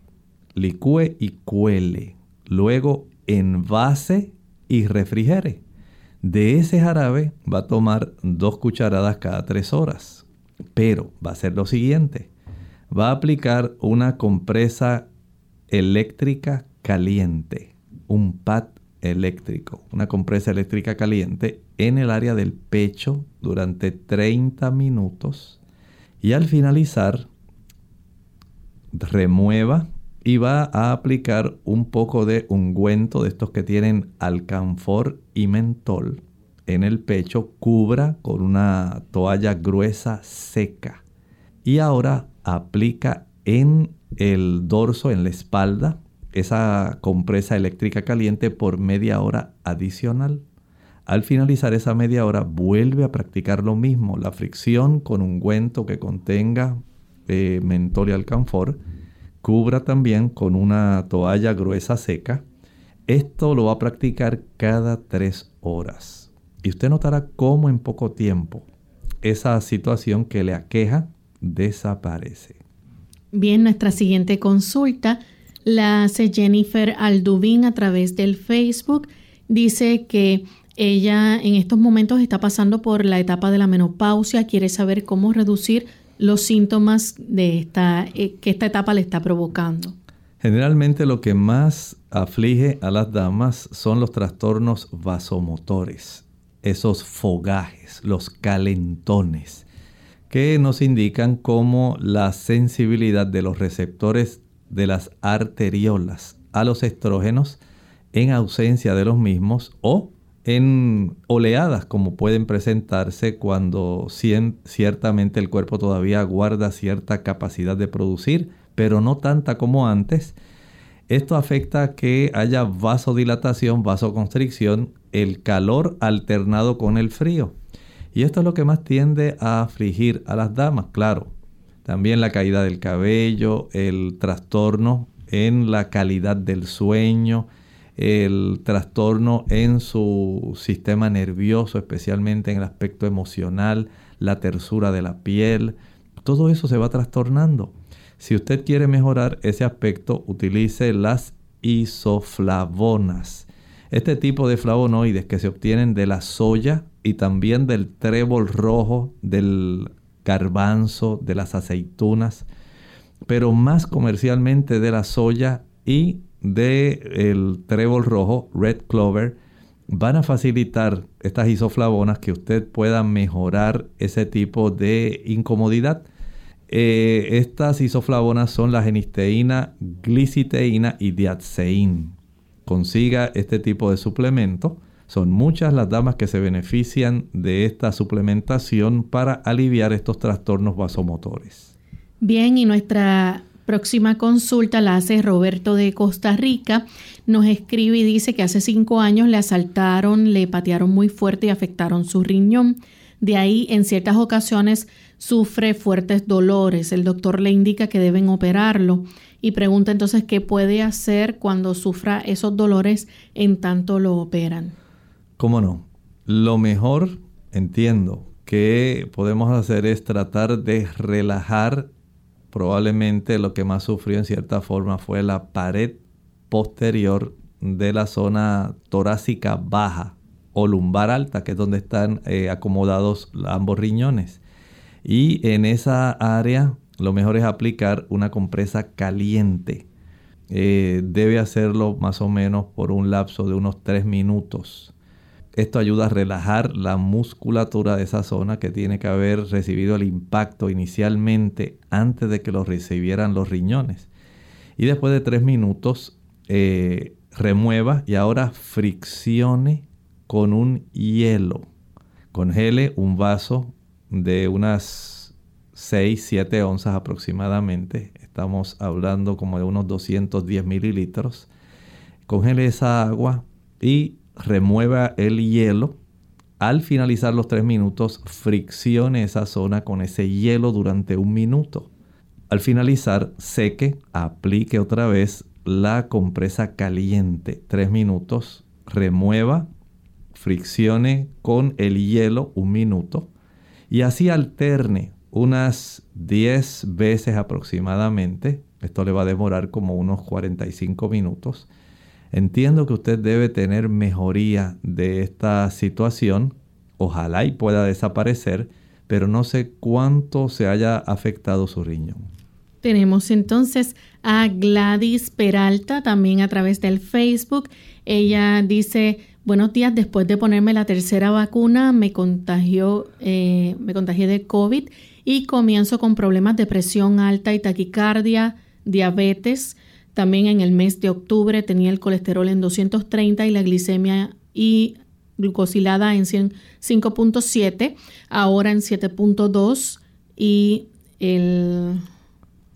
Licúe y cuele. Luego envase y refrigere. De ese jarabe va a tomar dos cucharadas cada tres horas. Pero va a ser lo siguiente. Va a aplicar una compresa eléctrica caliente, un pad eléctrico, una compresa eléctrica caliente en el área del pecho durante 30 minutos y al finalizar remueva y va a aplicar un poco de ungüento de estos que tienen alcanfor y mentol en el pecho, cubra con una toalla gruesa seca y ahora aplica en el dorso, en la espalda, esa compresa eléctrica caliente por media hora adicional. Al finalizar esa media hora vuelve a practicar lo mismo, la fricción con un ungüento que contenga eh, mentol y alcanfor, cubra también con una toalla gruesa seca. Esto lo va a practicar cada tres horas. Y usted notará cómo en poco tiempo esa situación que le aqueja desaparece. Bien, nuestra siguiente consulta la hace Jennifer Aldubín a través del Facebook. Dice que ella en estos momentos está pasando por la etapa de la menopausia, quiere saber cómo reducir los síntomas de esta, eh, que esta etapa le está provocando. Generalmente lo que más aflige a las damas son los trastornos vasomotores, esos fogajes, los calentones, que nos indican cómo la sensibilidad de los receptores de las arteriolas a los estrógenos en ausencia de los mismos o en oleadas como pueden presentarse cuando ciertamente el cuerpo todavía guarda cierta capacidad de producir, pero no tanta como antes. Esto afecta a que haya vasodilatación, vasoconstricción, el calor alternado con el frío. Y esto es lo que más tiende a afligir a las damas, claro. También la caída del cabello, el trastorno en la calidad del sueño, el trastorno en su sistema nervioso, especialmente en el aspecto emocional, la tersura de la piel, todo eso se va trastornando. Si usted quiere mejorar ese aspecto, utilice las isoflavonas. Este tipo de flavonoides que se obtienen de la soya y también del trébol rojo, del garbanzo, de las aceitunas, pero más comercialmente de la soya y del trébol rojo, red clover, van a facilitar estas isoflavonas que usted pueda mejorar ese tipo de incomodidad. Eh, estas isoflavonas son la genisteína, gliciteína y diatseín. Consiga este tipo de suplemento. Son muchas las damas que se benefician de esta suplementación para aliviar estos trastornos vasomotores. Bien, y nuestra Próxima consulta la hace Roberto de Costa Rica. Nos escribe y dice que hace cinco años le asaltaron, le patearon muy fuerte y afectaron su riñón. De ahí, en ciertas ocasiones, sufre fuertes dolores. El doctor le indica que deben operarlo y pregunta entonces qué puede hacer cuando sufra esos dolores en tanto lo operan. ¿Cómo no? Lo mejor, entiendo, que podemos hacer es tratar de relajar probablemente lo que más sufrió en cierta forma fue la pared posterior de la zona torácica baja o lumbar alta, que es donde están eh, acomodados ambos riñones. Y en esa área lo mejor es aplicar una compresa caliente. Eh, debe hacerlo más o menos por un lapso de unos 3 minutos. Esto ayuda a relajar la musculatura de esa zona que tiene que haber recibido el impacto inicialmente antes de que lo recibieran los riñones. Y después de 3 minutos eh, remueva y ahora friccione con un hielo. Congele un vaso de unas 6, 7 onzas aproximadamente. Estamos hablando como de unos 210 mililitros. Congele esa agua y remueva el hielo. Al finalizar los 3 minutos, friccione esa zona con ese hielo durante un minuto. Al finalizar, seque, aplique otra vez la compresa caliente. 3 minutos, remueva, friccione con el hielo un minuto y así alterne unas 10 veces aproximadamente. Esto le va a demorar como unos 45 minutos. Entiendo que usted debe tener mejoría de esta situación. Ojalá y pueda desaparecer, pero no sé cuánto se haya afectado su riñón. Tenemos entonces a Gladys Peralta también a través del Facebook. Ella dice, buenos días, después de ponerme la tercera vacuna me contagió, eh, me contagié de COVID y comienzo con problemas de presión alta y taquicardia, diabetes. También en el mes de octubre tenía el colesterol en 230 y la glicemia y glucosilada en 5.7, ahora en 7.2 y el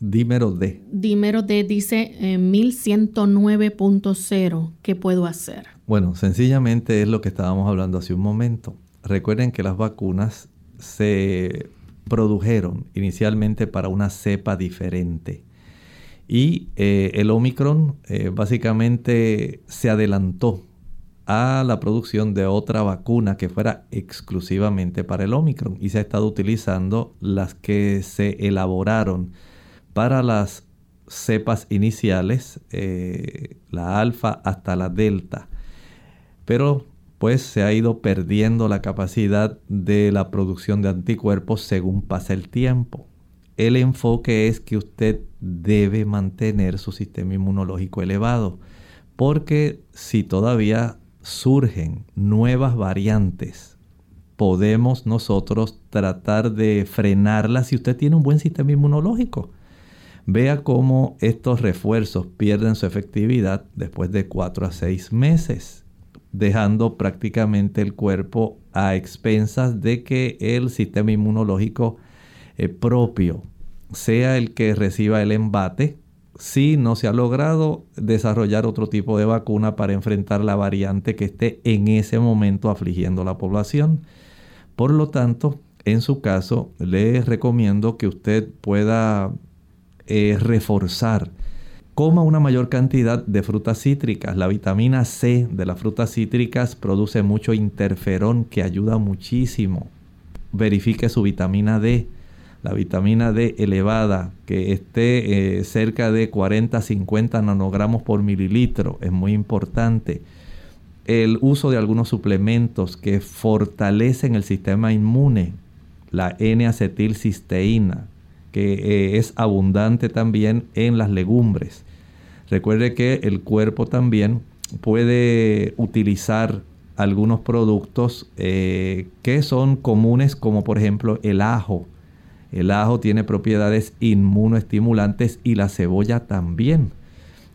dímero D. Dímero D dice 1109.0. ¿Qué puedo hacer? Bueno, sencillamente es lo que estábamos hablando hace un momento. Recuerden que las vacunas se produjeron inicialmente para una cepa diferente. Y eh, el Omicron eh, básicamente se adelantó a la producción de otra vacuna que fuera exclusivamente para el Omicron y se ha estado utilizando las que se elaboraron para las cepas iniciales, eh, la alfa hasta la delta. Pero pues se ha ido perdiendo la capacidad de la producción de anticuerpos según pasa el tiempo. El enfoque es que usted debe mantener su sistema inmunológico elevado, porque si todavía surgen nuevas variantes, podemos nosotros tratar de frenarlas si usted tiene un buen sistema inmunológico. Vea cómo estos refuerzos pierden su efectividad después de 4 a 6 meses dejando prácticamente el cuerpo a expensas de que el sistema inmunológico eh, propio sea el que reciba el embate si no se ha logrado desarrollar otro tipo de vacuna para enfrentar la variante que esté en ese momento afligiendo a la población. Por lo tanto, en su caso, le recomiendo que usted pueda eh, reforzar Coma una mayor cantidad de frutas cítricas. La vitamina C de las frutas cítricas produce mucho interferón que ayuda muchísimo. Verifique su vitamina D. La vitamina D elevada, que esté eh, cerca de 40-50 nanogramos por mililitro, es muy importante. El uso de algunos suplementos que fortalecen el sistema inmune, la N-acetilcisteína, que eh, es abundante también en las legumbres. Recuerde que el cuerpo también puede utilizar algunos productos eh, que son comunes como por ejemplo el ajo. El ajo tiene propiedades inmunoestimulantes y la cebolla también.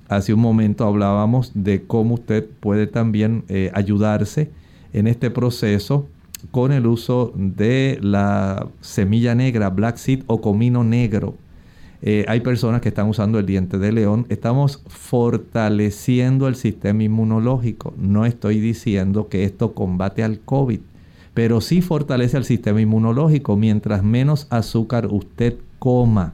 Hace un momento hablábamos de cómo usted puede también eh, ayudarse en este proceso con el uso de la semilla negra, black seed o comino negro. eh, hay personas que están usando el diente de león. Estamos fortaleciendo el sistema inmunológico. No estoy diciendo que esto combate al COVID, pero sí fortalece el sistema inmunológico. Mientras menos azúcar usted coma,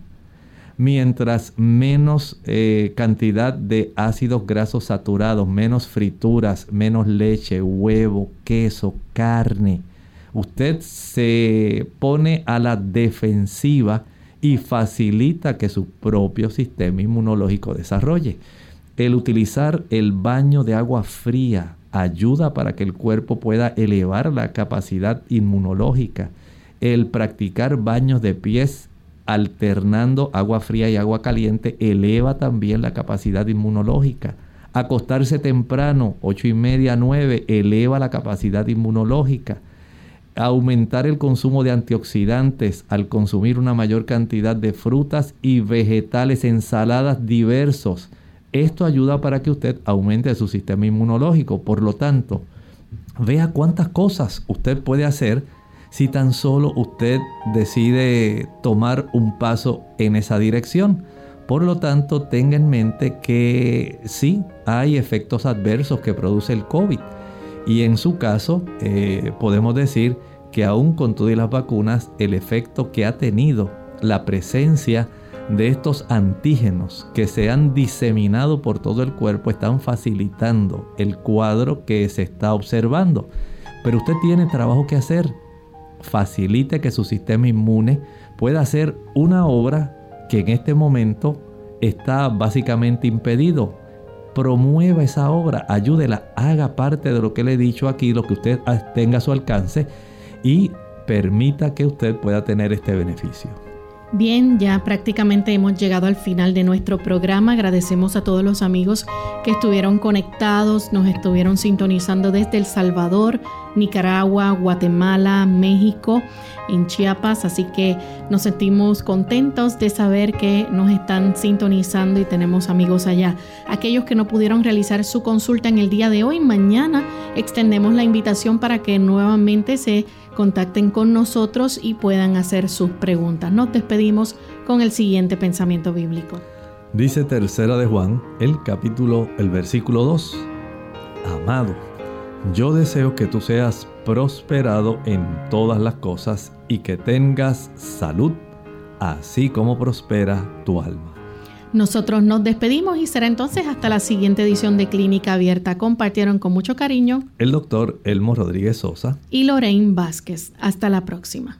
mientras menos eh, cantidad de ácidos grasos saturados, menos frituras, menos leche, huevo, queso, carne, usted se pone a la defensiva y facilita que su propio sistema inmunológico desarrolle. El utilizar el baño de agua fría ayuda para que el cuerpo pueda elevar la capacidad inmunológica. El practicar baños de pies alternando agua fría y agua caliente eleva también la capacidad inmunológica. Acostarse temprano, ocho y media, 9, eleva la capacidad inmunológica aumentar el consumo de antioxidantes al consumir una mayor cantidad de frutas y vegetales, ensaladas diversos. Esto ayuda para que usted aumente su sistema inmunológico. Por lo tanto, vea cuántas cosas usted puede hacer si tan solo usted decide tomar un paso en esa dirección. Por lo tanto, tenga en mente que sí hay efectos adversos que produce el COVID. Y en su caso, eh, podemos decir que aún con todas las vacunas, el efecto que ha tenido la presencia de estos antígenos que se han diseminado por todo el cuerpo están facilitando el cuadro que se está observando. Pero usted tiene trabajo que hacer. Facilite que su sistema inmune pueda hacer una obra que en este momento está básicamente impedido. Promueva esa obra, ayúdela, haga parte de lo que le he dicho aquí, lo que usted tenga a su alcance y permita que usted pueda tener este beneficio. Bien, ya prácticamente hemos llegado al final de nuestro programa. Agradecemos a todos los amigos que estuvieron conectados, nos estuvieron sintonizando desde El Salvador, Nicaragua, Guatemala, México, en Chiapas. Así que nos sentimos contentos de saber que nos están sintonizando y tenemos amigos allá. Aquellos que no pudieron realizar su consulta en el día de hoy, mañana extendemos la invitación para que nuevamente se contacten con nosotros y puedan hacer sus preguntas. Nos despedimos con el siguiente pensamiento bíblico. Dice tercera de Juan, el capítulo, el versículo 2. Amado, yo deseo que tú seas prosperado en todas las cosas y que tengas salud, así como prospera tu alma. Nosotros nos despedimos y será entonces hasta la siguiente edición de Clínica Abierta. Compartieron con mucho cariño el doctor Elmo Rodríguez Sosa y Lorraine Vázquez. Hasta la próxima.